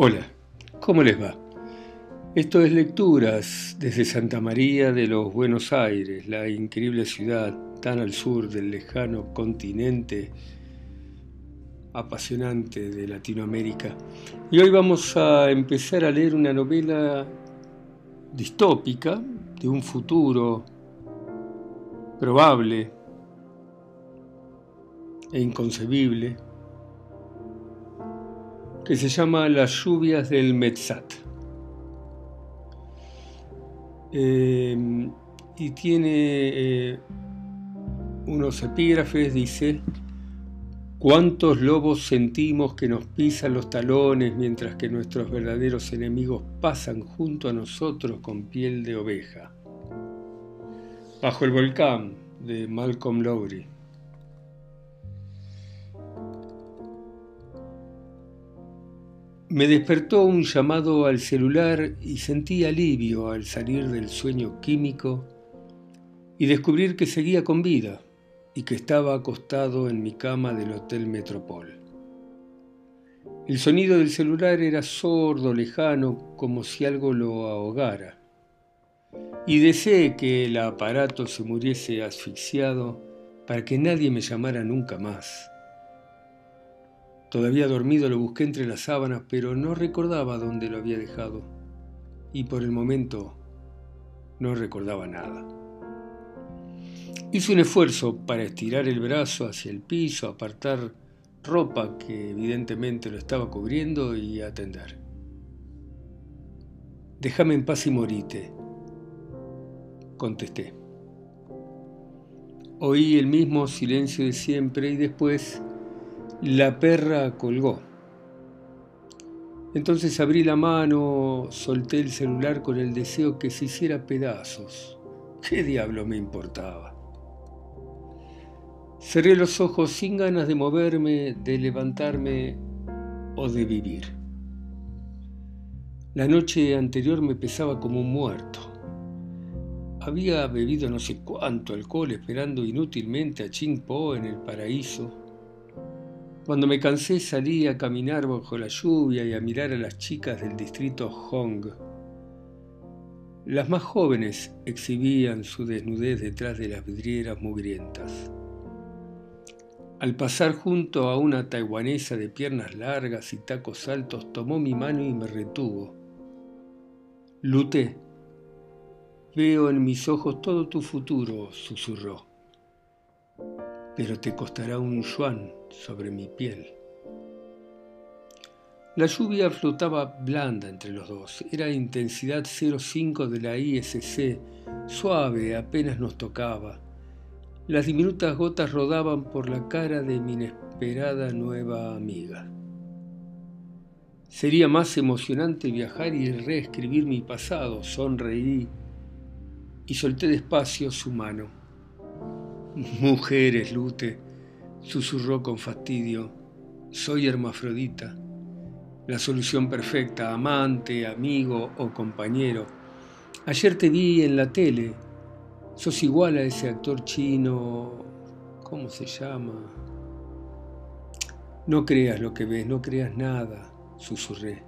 Hola, ¿cómo les va? Esto es Lecturas desde Santa María de los Buenos Aires, la increíble ciudad tan al sur del lejano continente apasionante de Latinoamérica. Y hoy vamos a empezar a leer una novela distópica de un futuro probable e inconcebible que se llama Las lluvias del Metzat. Em, y tiene eh, unos epígrafes, dice, ¿cuántos lobos sentimos que nos pisan los talones mientras que nuestros verdaderos enemigos pasan junto a nosotros con piel de oveja? Bajo el volcán de Malcolm Lowry. Me despertó un llamado al celular y sentí alivio al salir del sueño químico y descubrir que seguía con vida y que estaba acostado en mi cama del Hotel Metropol. El sonido del celular era sordo, lejano, como si algo lo ahogara. Y deseé que el aparato se muriese asfixiado para que nadie me llamara nunca más. Todavía dormido lo busqué entre las sábanas, pero no recordaba dónde lo había dejado. Y por el momento no recordaba nada. Hice un esfuerzo para estirar el brazo hacia el piso, apartar ropa que evidentemente lo estaba cubriendo y atender. Déjame en paz y morite, contesté. Oí el mismo silencio de siempre y después la perra colgó. Entonces abrí la mano, solté el celular con el deseo que se hiciera pedazos. ¿Qué diablo me importaba? Cerré los ojos sin ganas de moverme, de levantarme o de vivir. La noche anterior me pesaba como un muerto. Había bebido no sé cuánto alcohol esperando inútilmente a Ching Po en el paraíso cuando me cansé salí a caminar bajo la lluvia y a mirar a las chicas del distrito Hong. Las más jóvenes exhibían su desnudez detrás de las vidrieras mugrientas. Al pasar junto a una taiwanesa de piernas largas y tacos altos, tomó mi mano y me retuvo. Lute, veo en mis ojos todo tu futuro, susurró pero te costará un yuan sobre mi piel. La lluvia flotaba blanda entre los dos. Era intensidad 0,5 de la ISC, suave, apenas nos tocaba. Las diminutas gotas rodaban por la cara de mi inesperada nueva amiga. Sería más emocionante viajar y reescribir mi pasado, sonreí y solté despacio su mano. Mujeres, Lute, susurró con fastidio, soy hermafrodita, la solución perfecta, amante, amigo o compañero. Ayer te vi en la tele, sos igual a ese actor chino, ¿cómo se llama? No creas lo que ves, no creas nada, susurré.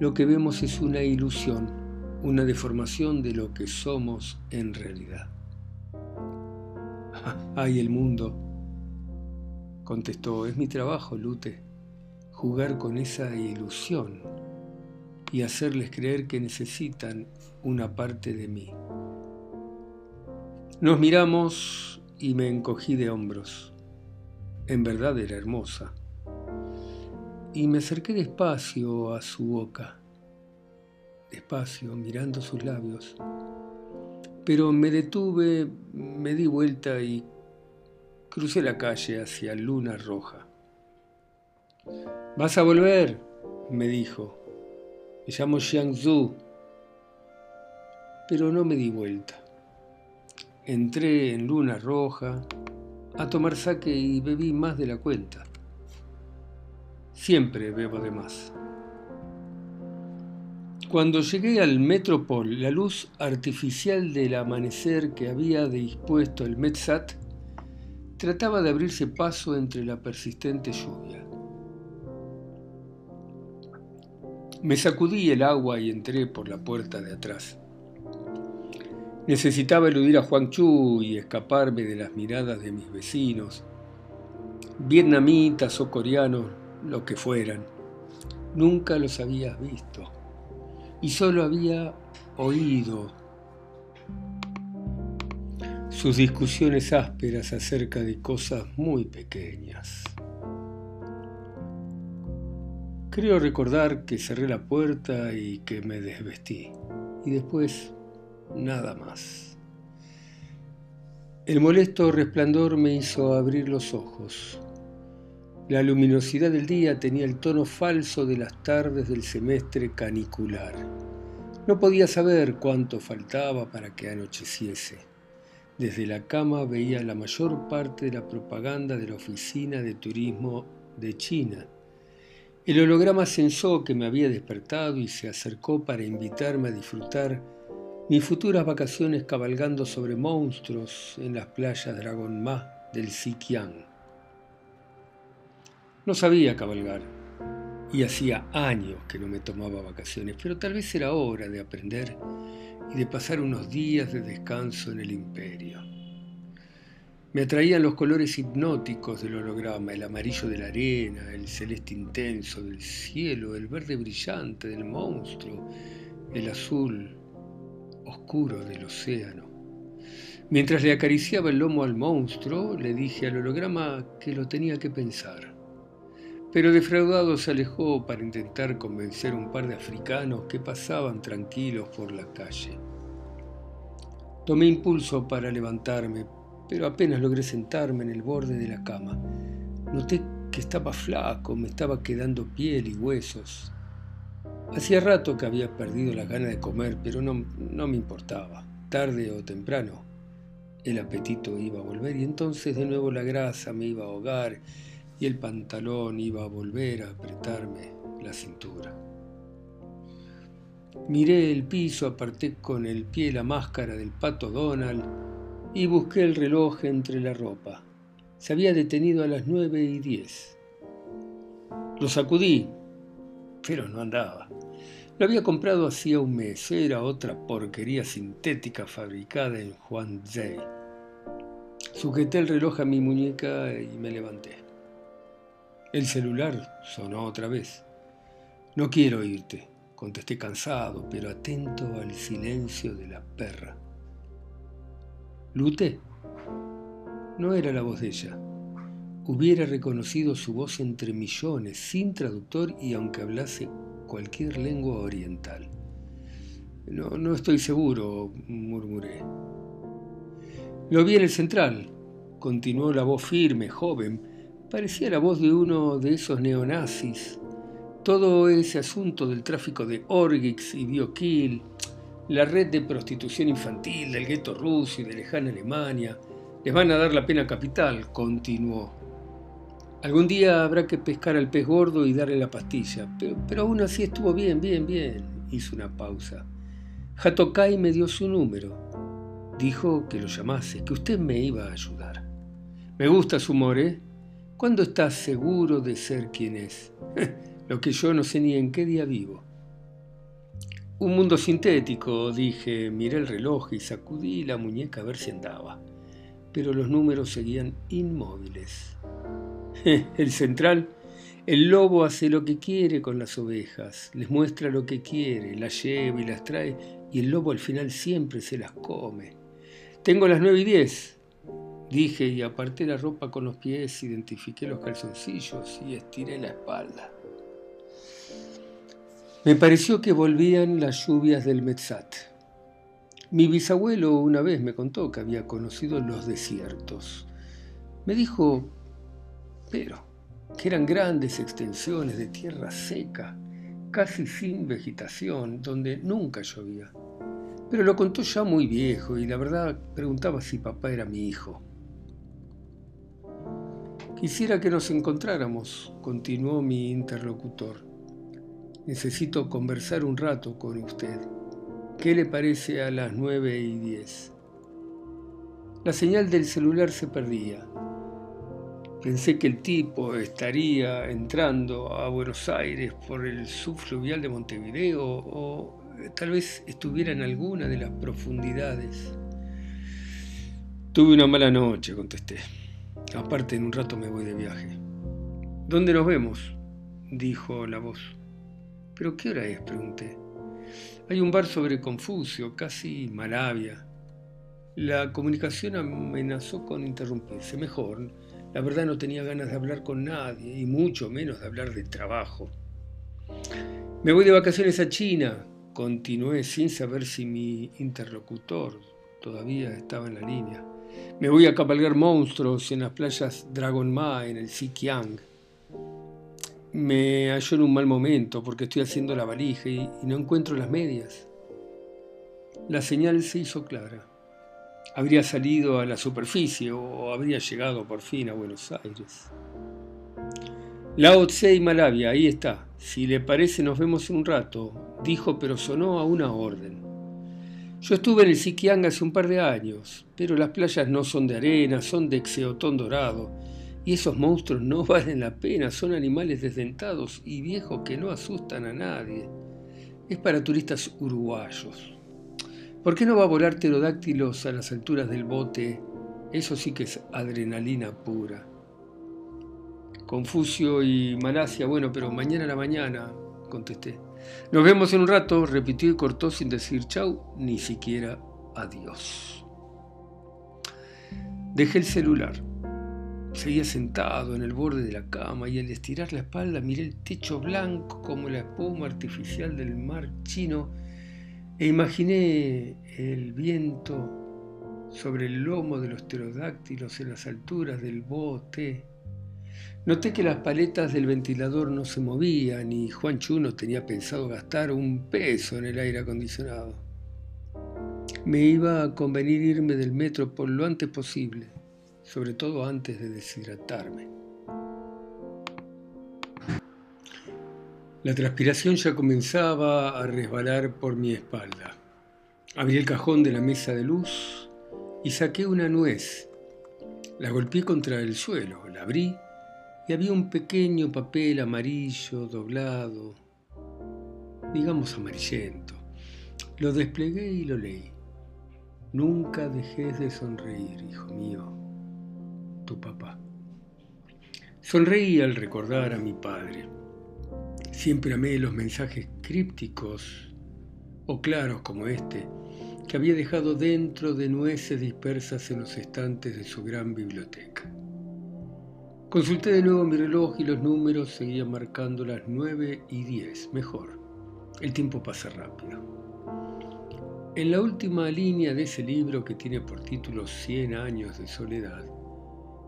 Lo que vemos es una ilusión, una deformación de lo que somos en realidad. ¡Ay, el mundo! Contestó, es mi trabajo, Lute, jugar con esa ilusión y hacerles creer que necesitan una parte de mí. Nos miramos y me encogí de hombros. En verdad era hermosa. Y me acerqué despacio a su boca, despacio, mirando sus labios pero me detuve, me di vuelta y crucé la calle hacia Luna Roja. ¿Vas a volver? me dijo. Me llamo Xiangzhu. Pero no me di vuelta. Entré en Luna Roja a tomar saque y bebí más de la cuenta. Siempre bebo de más. Cuando llegué al Metropol, la luz artificial del amanecer que había dispuesto el Metzat trataba de abrirse paso entre la persistente lluvia. Me sacudí el agua y entré por la puerta de atrás. Necesitaba eludir a Juan Chu y escaparme de las miradas de mis vecinos, vietnamitas o coreanos, lo que fueran. Nunca los había visto y solo había oído sus discusiones ásperas acerca de cosas muy pequeñas. Creo recordar que cerré la puerta y que me desvestí. Y después, nada más. El molesto resplandor me hizo abrir los ojos. La luminosidad del día tenía el tono falso de las tardes del semestre canicular. No podía saber cuánto faltaba para que anocheciese. Desde la cama veía la mayor parte de la propaganda de la Oficina de Turismo de China el holograma sensó que me había despertado y se acercó para invitarme a disfrutar mis futuras vacaciones cabalgando sobre monstruos en las playas Dragon Ma del Sikiang. No sabía cabalgar y hacía años que no me tomaba vacaciones, pero tal vez era hora de aprender y de pasar unos días de descanso en el imperio. Me atraían los colores hipnóticos del holograma, el amarillo de la arena, el celeste intenso del cielo, el verde brillante del monstruo, el azul oscuro del océano. Mientras le acariciaba el lomo al monstruo, le dije al holograma que lo tenía que pensar. Pero defraudado se alejó para intentar convencer a un par de africanos que pasaban tranquilos por la calle. Tomé impulso para levantarme, pero apenas logré sentarme en el borde de la cama. Noté que estaba flaco, me estaba quedando piel y huesos. Hacía rato que había perdido la gana de comer, pero no, no me importaba. Tarde o temprano, el apetito iba a volver y entonces de nuevo la grasa me iba a ahogar y el pantalón iba a volver a apretarme la cintura. Miré el piso, aparté con el pie la máscara del pato Donald y busqué el reloj entre la ropa. Se había detenido a las nueve y diez. Lo sacudí, pero no andaba. Lo había comprado hacía un mes, era otra porquería sintética fabricada en Huanzhou. Sujeté el reloj a mi muñeca y me levanté. El celular sonó otra vez. No quiero irte, contesté cansado, pero atento al silencio de la perra. Lute. No era la voz de ella. Hubiera reconocido su voz entre millones, sin traductor y aunque hablase cualquier lengua oriental. No, no estoy seguro, murmuré. Lo vi en el central, continuó la voz firme, joven. Parecía la voz de uno de esos neonazis. Todo ese asunto del tráfico de Orgix y Biokill, la red de prostitución infantil del gueto ruso y de lejana Alemania. Les van a dar la pena capital, continuó. Algún día habrá que pescar al pez gordo y darle la pastilla, pero, pero aún así estuvo bien, bien, bien, hizo una pausa. Hatokai me dio su número. Dijo que lo llamase, que usted me iba a ayudar. Me gusta su humor, ¿eh? ¿Cuándo estás seguro de ser quien es? lo que yo no sé ni en qué día vivo. Un mundo sintético, dije, miré el reloj y sacudí la muñeca a ver si andaba. Pero los números seguían inmóviles. El central, el lobo hace lo que quiere con las ovejas, les muestra lo que quiere, las lleva y las trae, y el lobo al final siempre se las come. Tengo las nueve y diez, dije y aparté la ropa con los pies, identifiqué los calzoncillos y estiré la espalda. Me pareció que volvían las lluvias del Metzat. Mi bisabuelo una vez me contó que había conocido los desiertos. Me dijo, pero, que eran grandes extensiones de tierra seca, casi sin vegetación, donde nunca llovía. Pero lo contó ya muy viejo y la verdad preguntaba si papá era mi hijo. Quisiera que nos encontráramos, continuó mi interlocutor. Necesito conversar un rato con usted. ¿Qué le parece a las nueve y diez? La señal del celular se perdía. Pensé que el tipo estaría entrando a Buenos Aires por el subfluvial de Montevideo o tal vez estuviera en alguna de las profundidades. Tuve una mala noche, contesté. Aparte, en un rato me voy de viaje. ¿Dónde nos vemos? dijo la voz. ¿Pero qué hora es? pregunté. Hay un bar sobre Confucio, casi Malavia. La comunicación amenazó con interrumpirse. Mejor, la verdad no tenía ganas de hablar con nadie, y mucho menos de hablar de trabajo. Me voy de vacaciones a China, continué sin saber si mi interlocutor todavía estaba en la línea. Me voy a cabalgar monstruos en las playas Dragon Ma, en el Xiqiang. Me hallo en un mal momento porque estoy haciendo la valija y, no encuentro las medias. La señal se hizo clara. Habría salido a la superficie o habría llegado por fin a Buenos Aires. Lao Tse y Malavia, ahí está. Si le parece nos vemos en un rato, dijo, pero sonó a una orden. Yo estuve en el Siquiang hace un par de años, pero las playas no son de arena, son de exeotón dorado y esos monstruos no valen la pena, son animales desdentados y viejos que no asustan a nadie. Es para turistas uruguayos. ¿Por qué no va a volar pterodáctilos a las alturas del bote? Eso sí que es adrenalina pura. Confucio y Malasia, bueno, pero mañana a la mañana, contesté. Nos vemos en un rato, repitió y cortó sin decir chau, ni siquiera adiós. Dejé el celular. Seguía sentado en el borde de la cama y al estirar la espalda miré el techo blanco como la espuma artificial del mar chino e imaginé el viento sobre el lomo de los pterodáctilos en las alturas del bote. Noté que las paletas del ventilador no se movían y Juan Chuno tenía pensado gastar un peso en el aire acondicionado. Me iba a convenir irme del metro por lo antes posible sobre todo antes de deshidratarme. La transpiración ya comenzaba a resbalar por mi espalda. Abrí el cajón de la mesa de luz y saqué una nuez. La golpeé contra el suelo, la abrí y había un pequeño papel amarillo doblado, digamos amarillento. Lo desplegué y lo leí. Nunca dejes de sonreír, hijo mío papá. Sonreí al recordar a mi padre. Siempre amé los mensajes crípticos o claros como este, que había dejado dentro de nueces dispersas en los estantes de su gran biblioteca. Consulté de nuevo mi reloj y los números seguían marcando las nueve y diez. Mejor, el tiempo pasa rápido. En la última línea de ese libro que tiene por título Cien años de soledad,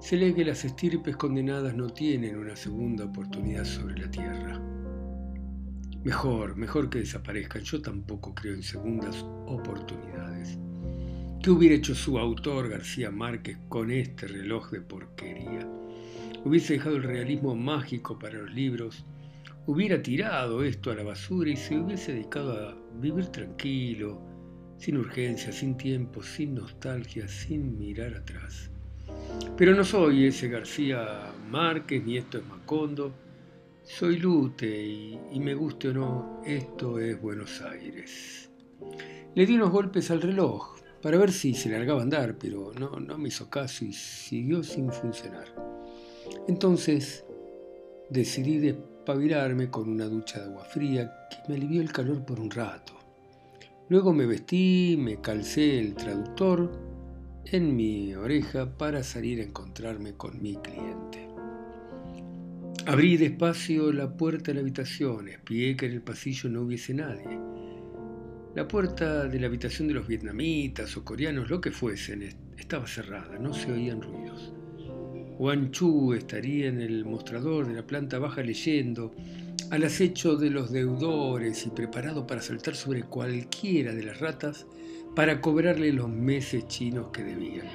se lee que las estirpes condenadas no tienen una segunda oportunidad sobre la tierra. Mejor, mejor que desaparezcan. Yo tampoco creo en segundas oportunidades. ¿Qué hubiera hecho su autor, García Márquez, con este reloj de porquería? Hubiese dejado el realismo mágico para los libros, hubiera tirado esto a la basura y se hubiese dedicado a vivir tranquilo, sin urgencia, sin tiempo, sin nostalgia, sin mirar atrás. Pero no soy ese García Márquez ni esto es Macondo. Soy Lute y, me guste o no, esto es Buenos Aires. Le di unos golpes al reloj para ver si se largaba a andar, pero no, no me hizo caso y siguió sin funcionar. Entonces decidí despabilarme con una ducha de agua fría que me alivió el calor por un rato. Luego me vestí, me calcé el traductor en mi oreja para salir a encontrarme con mi cliente. Abrí despacio la puerta de la habitación, espié que en el pasillo no hubiese nadie. La puerta de la habitación de los vietnamitas o coreanos, lo que fuesen, estaba cerrada, no se oían ruidos. Juan Chu estaría en el mostrador de la planta baja leyendo, al acecho de los deudores y preparado para saltar sobre cualquiera de las ratas para cobrarle los meses chinos que debían.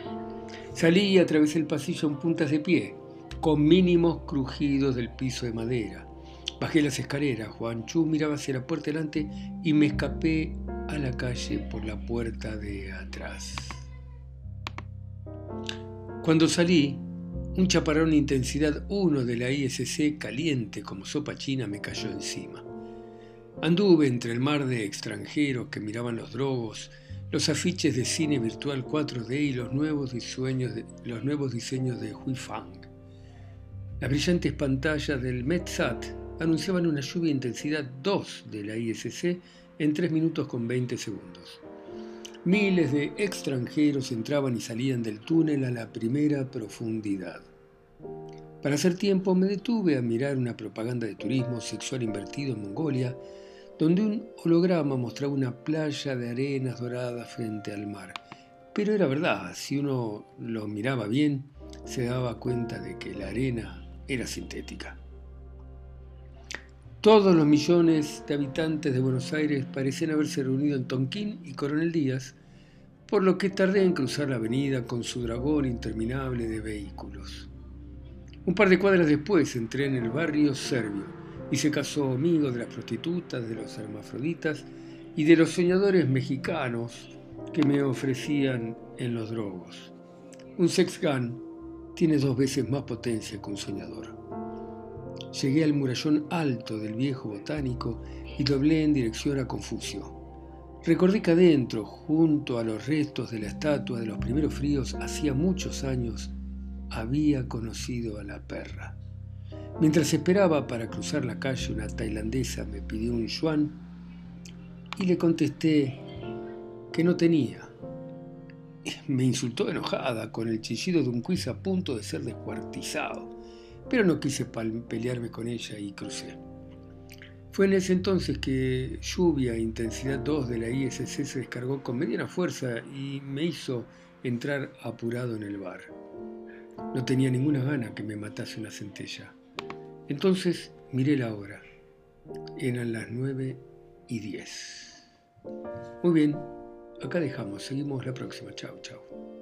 Salí y atravesé el pasillo en puntas de pie, con mínimos crujidos del piso de madera. Bajé las escaleras, Juan Chu miraba hacia la puerta delante y me escapé a la calle por la puerta de atrás. Cuando salí, Un chaparrón intensidad 1 de la ISC caliente como sopa china me cayó encima. Anduve entre el mar de extranjeros que miraban los drogos, los afiches de cine virtual 4D y los nuevos diseños de, Hui Fang. Las brillantes pantallas del MetSat anunciaban una lluvia intensidad 2 de la ISC en 3 minutos con 20 segundos. Miles de extranjeros entraban y salían del túnel a la primera profundidad. Para hacer tiempo me detuve a mirar una propaganda de turismo sexual invertido en Mongolia donde un holograma mostraba una playa de arenas doradas frente al mar. Pero era verdad, si uno lo miraba bien, se daba cuenta de que la arena era sintética. Todos los millones de habitantes de Buenos Aires parecían haberse reunido en Tonquín y Coronel Díaz, por lo que tardé en cruzar la avenida con su dragón interminable de vehículos. Un par de cuadras después entré en el barrio serbio, y se casó amigo de las prostitutas, de los hermafroditas y de los soñadores mexicanos que me ofrecían en los drogos. Un sex gun tiene dos veces más potencia que un soñador. Llegué al murallón alto del viejo botánico y doblé en dirección a Confucio. Recordé que adentro, junto a los restos de la estatua de los primeros fríos, hacía muchos años había conocido a la perra. Mientras esperaba para cruzar la calle, una tailandesa me pidió un yuan y le contesté que no tenía. Me insultó enojada con el chillido de un quiz a punto de ser descuartizado, pero no quise pelearme con ella y crucé. Fue en ese entonces que lluvia intensidad 2 de la ISC se descargó con mediana fuerza y me hizo entrar apurado en el bar. No tenía ninguna gana que me matase una centella. Entonces miré la hora. Eran las nueve y diez. Muy bien, acá dejamos. Seguimos la próxima. Chao, chao.